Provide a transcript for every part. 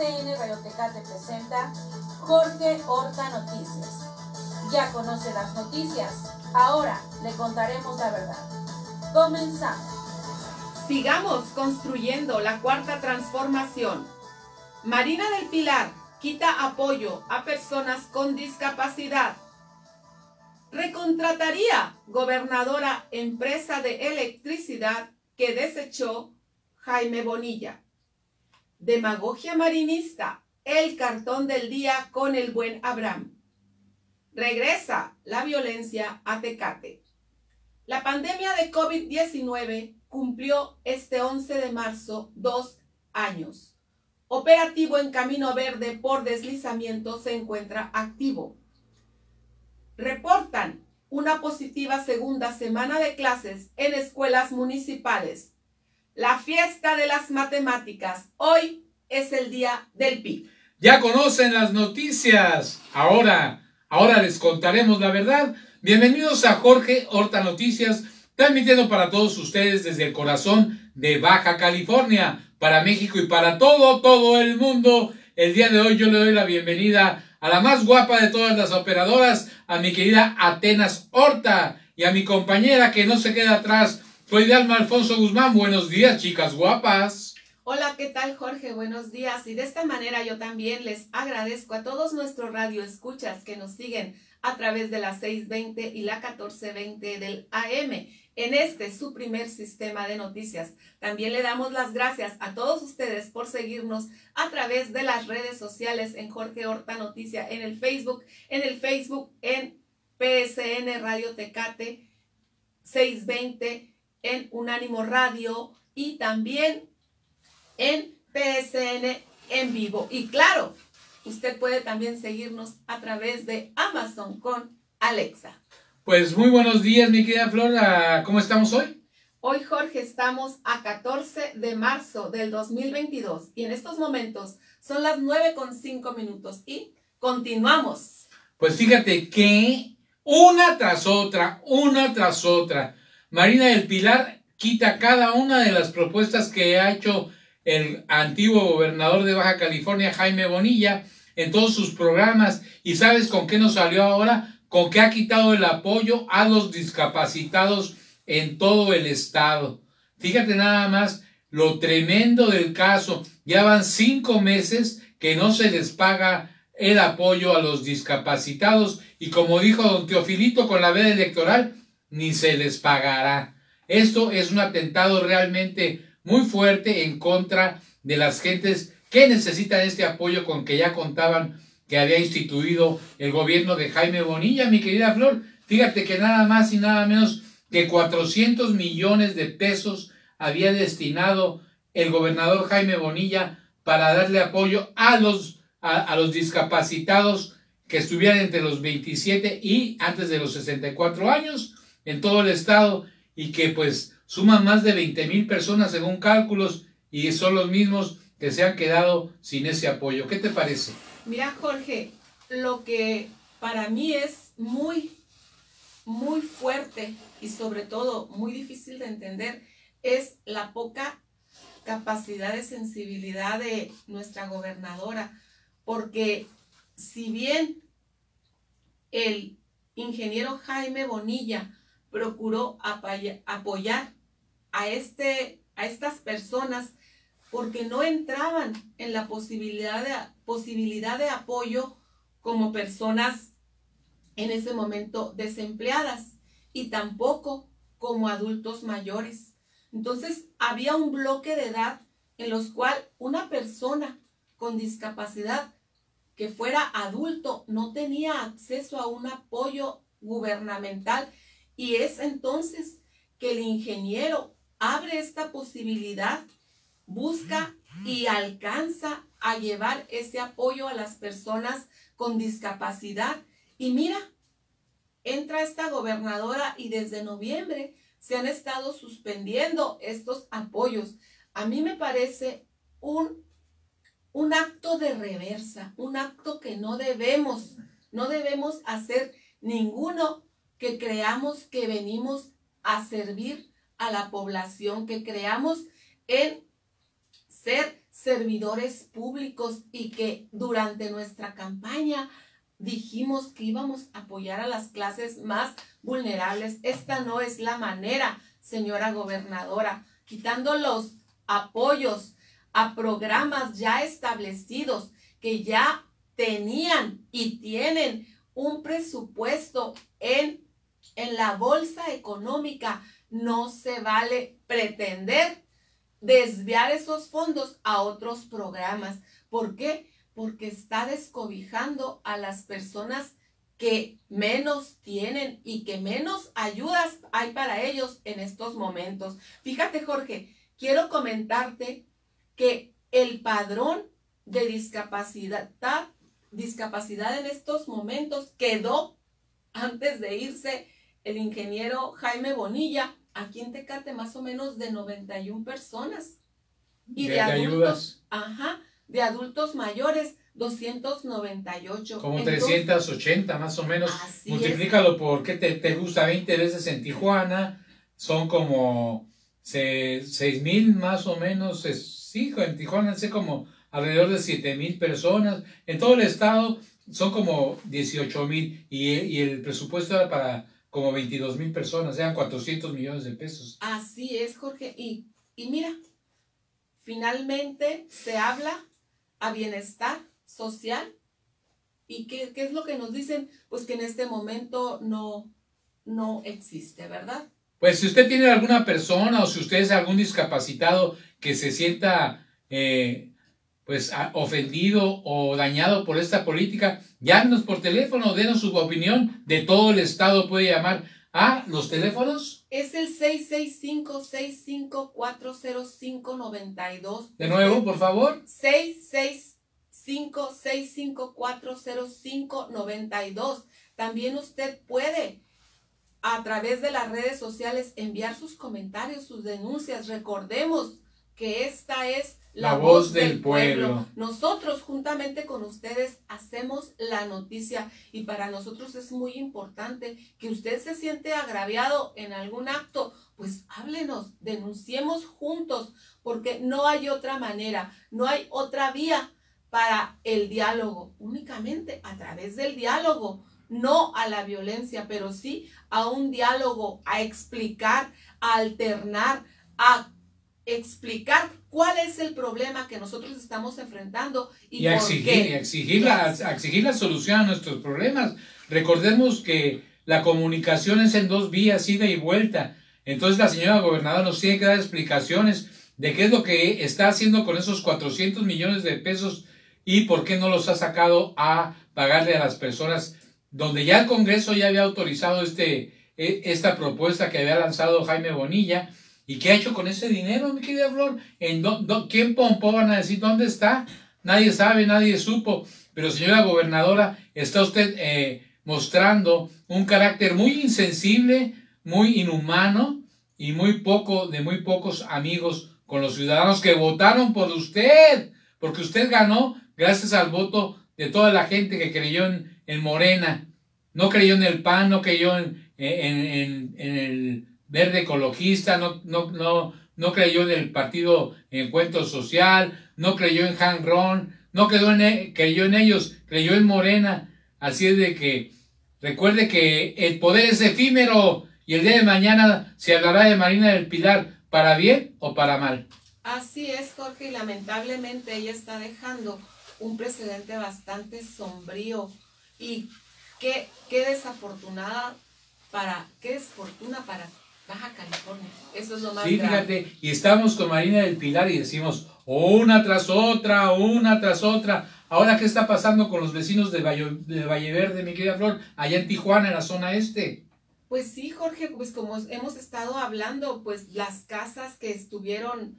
PSN Radiotecate presenta Jorge Horta Noticias. Ya conoce las noticias, ahora le contaremos la verdad. Comenzamos. Sigamos construyendo la cuarta transformación. Marina del Pilar quita apoyo a personas con discapacidad. Recontrataría gobernadora empresa de electricidad que desechó Jaime Bonilla. Demagogia marinista, el cartón del día con el buen Abraham. Regresa la violencia a Tecate. La pandemia de COVID-19 cumplió este 11 de marzo dos años. Operativo en Camino Verde por deslizamiento se encuentra activo. Reportan una positiva segunda semana de clases en escuelas municipales. La fiesta de las matemáticas. Hoy es el día del PIB. Ya conocen las noticias. Ahora, ahora les contaremos la verdad. Bienvenidos a Jorge Horta Noticias, transmitiendo para todos ustedes desde el corazón de Baja California, para México y para todo, todo el mundo. El día de hoy yo le doy la bienvenida a la más guapa de todas las operadoras, a mi querida Atenas Horta y a mi compañera que no se queda atrás, soy de Alma Alfonso Guzmán. Buenos días, chicas guapas. Hola, ¿qué tal Jorge? Buenos días. Y de esta manera yo también les agradezco a todos nuestros radioescuchas que nos siguen a través de la 620 y la 1420 del AM en este su primer sistema de noticias. También le damos las gracias a todos ustedes por seguirnos a través de las redes sociales en Jorge Horta Noticia, en el Facebook, en el Facebook en PSN Radio Tecate 620, en Unánimo Radio y también en PSN en vivo. Y claro, usted puede también seguirnos a través de Amazon con Alexa. Pues muy buenos días, mi querida Flora. ¿Cómo estamos hoy? Hoy, Jorge, estamos a 14 de marzo del 2022 y en estos momentos son las 9 con 5 minutos y continuamos. Pues fíjate que una tras otra, una tras otra, Marina del Pilar quita cada una de las propuestas que ha hecho el antiguo gobernador de Baja California, Jaime Bonilla, en todos sus programas. ¿Y sabes con qué nos salió ahora? con que ha quitado el apoyo a los discapacitados en todo el estado. Fíjate nada más lo tremendo del caso. Ya van cinco meses que no se les paga el apoyo a los discapacitados y como dijo don Teofilito con la veda electoral, ni se les pagará. Esto es un atentado realmente muy fuerte en contra de las gentes que necesitan este apoyo con que ya contaban que había instituido el gobierno de Jaime Bonilla, mi querida Flor. Fíjate que nada más y nada menos que 400 millones de pesos había destinado el gobernador Jaime Bonilla para darle apoyo a los, a, los discapacitados que estuvieran entre los 27 y antes de los 64 años en todo el estado y que pues suman más de 20 mil personas según cálculos y son los mismos que se han quedado sin ese apoyo. ¿Qué te parece? Mira, Jorge, lo que para mí es muy, muy fuerte y sobre todo muy difícil de entender es la poca capacidad de sensibilidad de nuestra gobernadora, porque si bien el ingeniero Jaime Bonilla procuró apoyar a, este, a estas personas porque no entraban en la posibilidad de, posibilidad de apoyo como personas en ese momento desempleadas y tampoco como adultos mayores. Entonces había un bloque de edad en los cual una persona con discapacidad que fuera adulto no tenía acceso a un apoyo gubernamental y es entonces que el ingeniero abre esta posibilidad busca y alcanza a llevar ese apoyo a las personas con discapacidad. Y mira, entra esta gobernadora y desde noviembre se han estado suspendiendo estos apoyos. A mí me parece un, un acto de reversa, un acto que no debemos, no debemos hacer ninguno que creamos que venimos a servir a la población, que creamos en ser servidores públicos y que durante nuestra campaña dijimos que íbamos a apoyar a las clases más vulnerables. Esta no es la manera, señora gobernadora, quitando los apoyos a programas ya establecidos que ya tenían y tienen un presupuesto en, en la bolsa económica. No se vale pretender desviar esos fondos a otros programas. ¿Por qué? porque está descobijando a las personas que menos tienen y que menos ayudas hay para ellos en estos momentos. Fíjate, Jorge, quiero comentarte que el padrón de discapacidad, discapacidad en estos momentos quedó antes de irse el ingeniero Jaime Bonilla, aquí en Tecate más o menos de 91 personas. Y de, adultos, ajá, de adultos mayores, 298. Como 380 más o menos. Multiplícalo por qué te, te, gusta 20 veces en Tijuana. Son como 6 mil más o menos. sí, en Tijuana sé como alrededor de 7 mil personas. En todo el estado son como 18 mil y, y, el presupuesto era para como 22 mil personas, eran 400 millones de pesos. Así es, Jorge. Y, y mira, finalmente se habla a bienestar social. ¿Y qué, es lo que nos dicen? Pues que en este momento no, no existe, ¿verdad? Pues si usted tiene alguna persona o si usted es algún discapacitado que se sienta eh, pues ofendido o dañado por esta política, llámenos por teléfono, denos su opinión. De todo el estado puede llamar a los teléfonos. Es el 665-6540592. De nuevo, por favor. 665-6540592. También usted puede a través de las redes sociales enviar sus comentarios, sus denuncias. Recordemos que esta es la, voz, del, pueblo. Nosotros juntamente con ustedes hacemos la noticia y para nosotros es muy importante que usted se siente agraviado en algún acto, pues háblenos, denunciemos juntos, porque no hay otra manera, no hay otra vía para el diálogo, únicamente a través del diálogo, no a la violencia, pero sí a un diálogo, a explicar, a alternar, a explicar cuál es el problema que nosotros estamos enfrentando y, a exigir, exigir, la, exigir la solución a nuestros problemas. Recordemos que la comunicación es en dos vías, ida y vuelta. Entonces la señora gobernadora nos tiene que dar explicaciones de qué es lo que está haciendo con esos 400 millones de pesos y por qué no los ha sacado a pagarle a las personas donde ya el Congreso ya había autorizado este, e, esta propuesta que había lanzado Jaime Bonilla. ¿Y qué ha hecho con ese dinero, mi querida Flor? ¿En ¿Quién pompó? Van a decir, ¿dónde está? Nadie sabe, nadie supo. Pero señora gobernadora, está usted eh, mostrando un carácter muy insensible, muy inhumano y muy poco, de muy pocos amigos con los ciudadanos que votaron por usted, porque usted ganó gracias al voto de toda la gente que creyó en, en Morena. No creyó en el PAN, no creyó en, en el verde ecologista, no, no, no, no creyó en el partido Encuentro Social, no creyó en Han Ron, no creyó en, e, creyó en ellos, creyó en Morena. Así es de que recuerde que el poder es efímero y el día de mañana se hablará de Marina del Pilar para bien o para mal. Así es, Jorge, y lamentablemente ella está dejando un precedente bastante sombrío y qué, qué desafortunada para, qué desfortuna para Baja California. Eso es lo más Sí, fíjate, y estamos con Marina del Pilar y decimos una tras otra, una tras otra. Ahora, ¿qué está pasando con los vecinos de Valle, de Valle Verde, mi querida Flor, allá en Tijuana, en la zona este? Pues sí, Jorge, pues como hemos estado hablando, pues las casas que estuvieron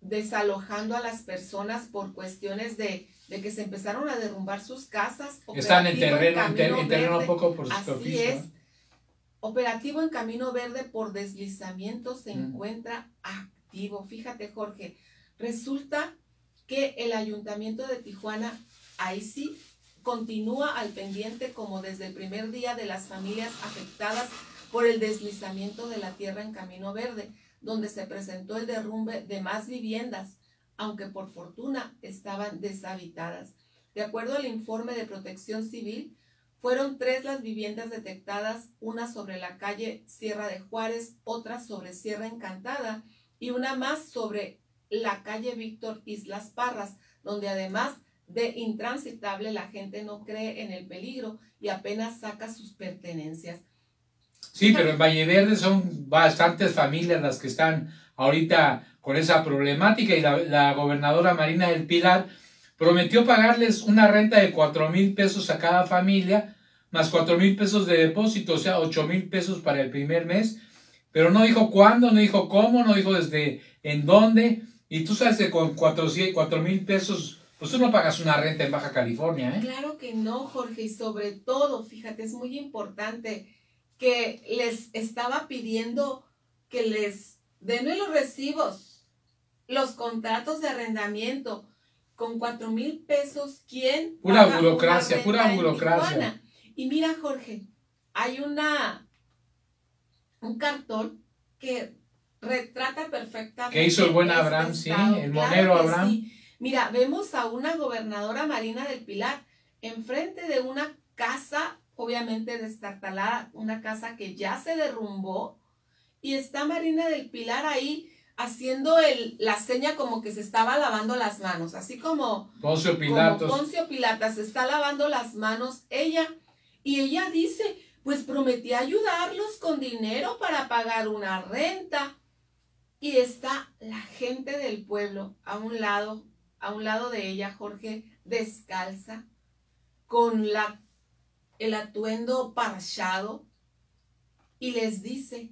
desalojando a las personas por cuestiones de, que se empezaron a derrumbar sus casas. Están en terreno, en, terreno un poco por Así es. Operativo en Camino Verde por deslizamiento se encuentra activo. Fíjate, Jorge, resulta que el ayuntamiento de Tijuana, ahí sí, continúa al pendiente como desde el primer día de las familias afectadas por el deslizamiento de la tierra en Camino Verde, donde se presentó el derrumbe de más viviendas. aunque por fortuna estaban deshabitadas. De acuerdo al informe de protección civil, fueron tres las viviendas detectadas, una sobre la calle Sierra de Juárez, otra sobre Sierra Encantada y una más sobre la calle Víctor Islas Parras, donde además de intransitable la gente no cree en el peligro y apenas saca sus pertenencias. Sí, pero en Valle Verde son bastantes familias las que están ahorita con esa problemática y la, la gobernadora Marina del Pilar prometió pagarles una renta de cuatro mil pesos a cada familia más cuatro mil pesos de depósito, o sea, ocho mil pesos para el primer mes, pero no dijo cuándo, no dijo cómo, no dijo desde en dónde, y tú sabes que con cuatro mil pesos, pues tú no pagas una renta en Baja California, ¿eh? Claro que no, Jorge, y sobre todo, fíjate, es muy importante que les estaba pidiendo que les den los recibos, los contratos de arrendamiento, con cuatro mil pesos, ¿quién? Pura burocracia, pura burocracia. Y mira, Jorge, hay una un cartón que retrata perfectamente. Que hizo el buen este Abraham, sí, el monero Abraham. Mira, vemos a una gobernadora Marina del Pilar enfrente de una casa, obviamente destartalada, una casa que ya se derrumbó, y está Marina del Pilar ahí haciendo el, la seña como que se estaba lavando las manos, así como Poncio Pilatos. Como Poncio Pilatas se está lavando las manos ella y ella dice, pues prometí ayudarlos con dinero para pagar una renta. Y está la gente del pueblo a un lado, a un lado de ella, Jorge, descalza, con la, el atuendo parchado, y les dice,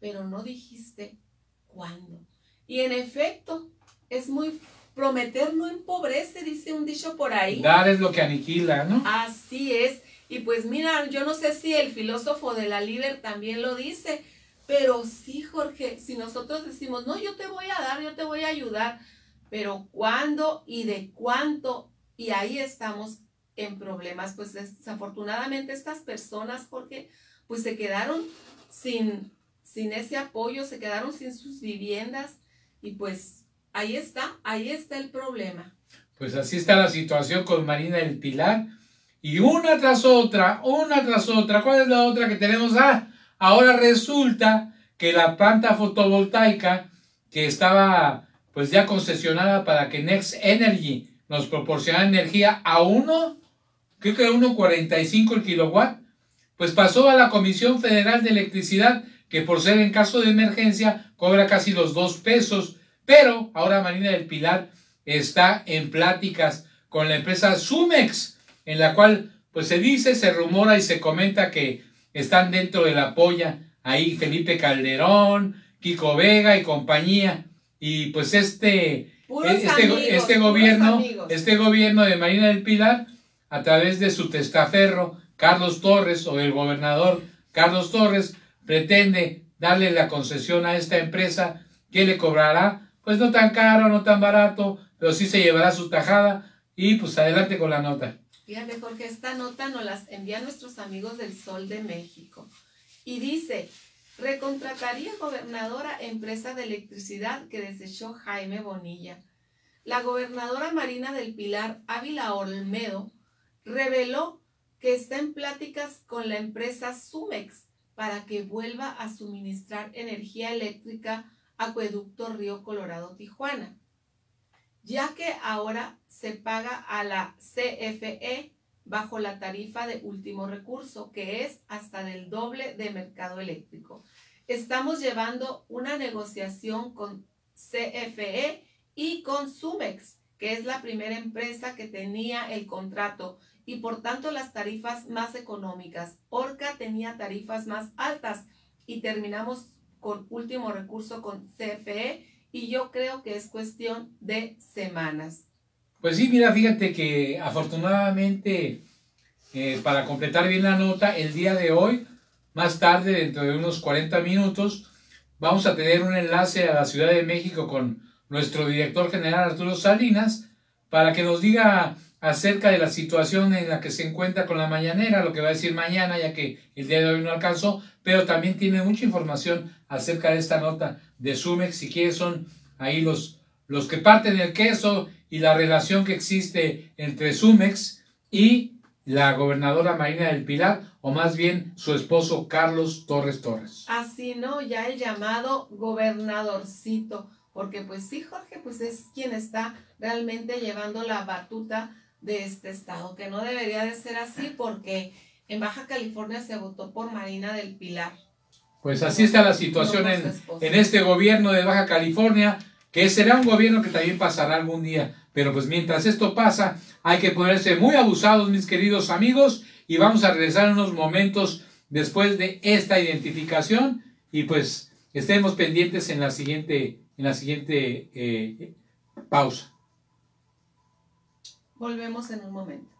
pero no dijiste cuándo. Y en efecto, es muy prometer no empobrece, dice un dicho por ahí. Dar es lo que aniquila, ¿no? Así es. Y pues mira, yo no sé si el filósofo de la Liber también lo dice, pero sí, Jorge, si nosotros decimos, no, yo te voy a dar, yo te voy a ayudar, pero ¿cuándo y de cuánto? Y ahí estamos en problemas. Pues desafortunadamente estas personas, Jorge, pues se quedaron sin, sin ese apoyo, se quedaron sin sus viviendas y pues ahí está, ahí está el problema. Pues así está la situación con Marina del Pilar y una tras otra, una tras otra. ¿Cuál es la otra que tenemos? Ah, ahora resulta que la planta fotovoltaica que estaba pues ya concesionada para que Next Energy nos proporcionara energía a uno, creo que 1.45 el kilowatt, pues pasó a la Comisión Federal de Electricidad, que por ser en caso de emergencia cobra casi los dos pesos, pero ahora Marina del Pilar está en pláticas con la empresa Sumex, en la cual pues se dice, se rumora y se comenta que están dentro de la polla ahí Felipe Calderón, Kiko Vega y compañía. Y pues este, este, este gobierno, este gobierno de Marina del Pilar, a través de su testaferro, Carlos Torres, o el gobernador Carlos Torres, pretende darle la concesión a esta empresa que le cobrará, pues no tan caro, no tan barato, pero sí se llevará su tajada. Y pues adelante con la nota. Fíjate, Jorge, esta nota nos las envían nuestros amigos del Sol de México. Y dice, recontrataría gobernadora empresa de electricidad que desechó Jaime Bonilla. La gobernadora Marina del Pilar Ávila Olmedo reveló que está en pláticas con la empresa Sumex para que vuelva a suministrar energía eléctrica Acueducto Río Colorado Tijuana ya que ahora se paga a la CFE bajo la tarifa de último recurso, que es hasta del doble de mercado eléctrico. Estamos llevando una negociación con CFE y con Sumex, que es la primera empresa que tenía el contrato y por tanto las tarifas más económicas. Orca tenía tarifas más altas y terminamos con último recurso con CFE y yo creo que es cuestión de semanas. Pues sí, mira, fíjate que afortunadamente, eh, para completar bien la nota, el día de hoy, más tarde, dentro de unos 40 minutos, vamos a tener un enlace a la Ciudad de México con nuestro director general Arturo Salinas para que nos diga acerca de la situación en la que se encuentra con la mañanera, lo que va a decir mañana, ya que el día de hoy no alcanzó, pero también tiene mucha información acerca de esta nota de Sumex. Si quieres, son ahí los, los que parten el queso y la relación que existe entre Sumex y la gobernadora Marina del Pilar, o más bien su esposo Carlos Torres Torres. Así, ¿no? Ya el llamado gobernadorcito, porque pues sí, Jorge, pues es quien está realmente llevando la batuta de este estado, que no debería de ser así porque en Baja California se votó por Marina del Pilar. Pues así está la situación en, en este gobierno de Baja California, que será un gobierno que también pasará algún día. Pero pues mientras esto pasa, hay que ponerse muy abusados, mis queridos amigos, y vamos a regresar unos momentos después de esta identificación y pues estemos pendientes en la siguiente, en la siguiente eh, pausa. Volvemos en un momento.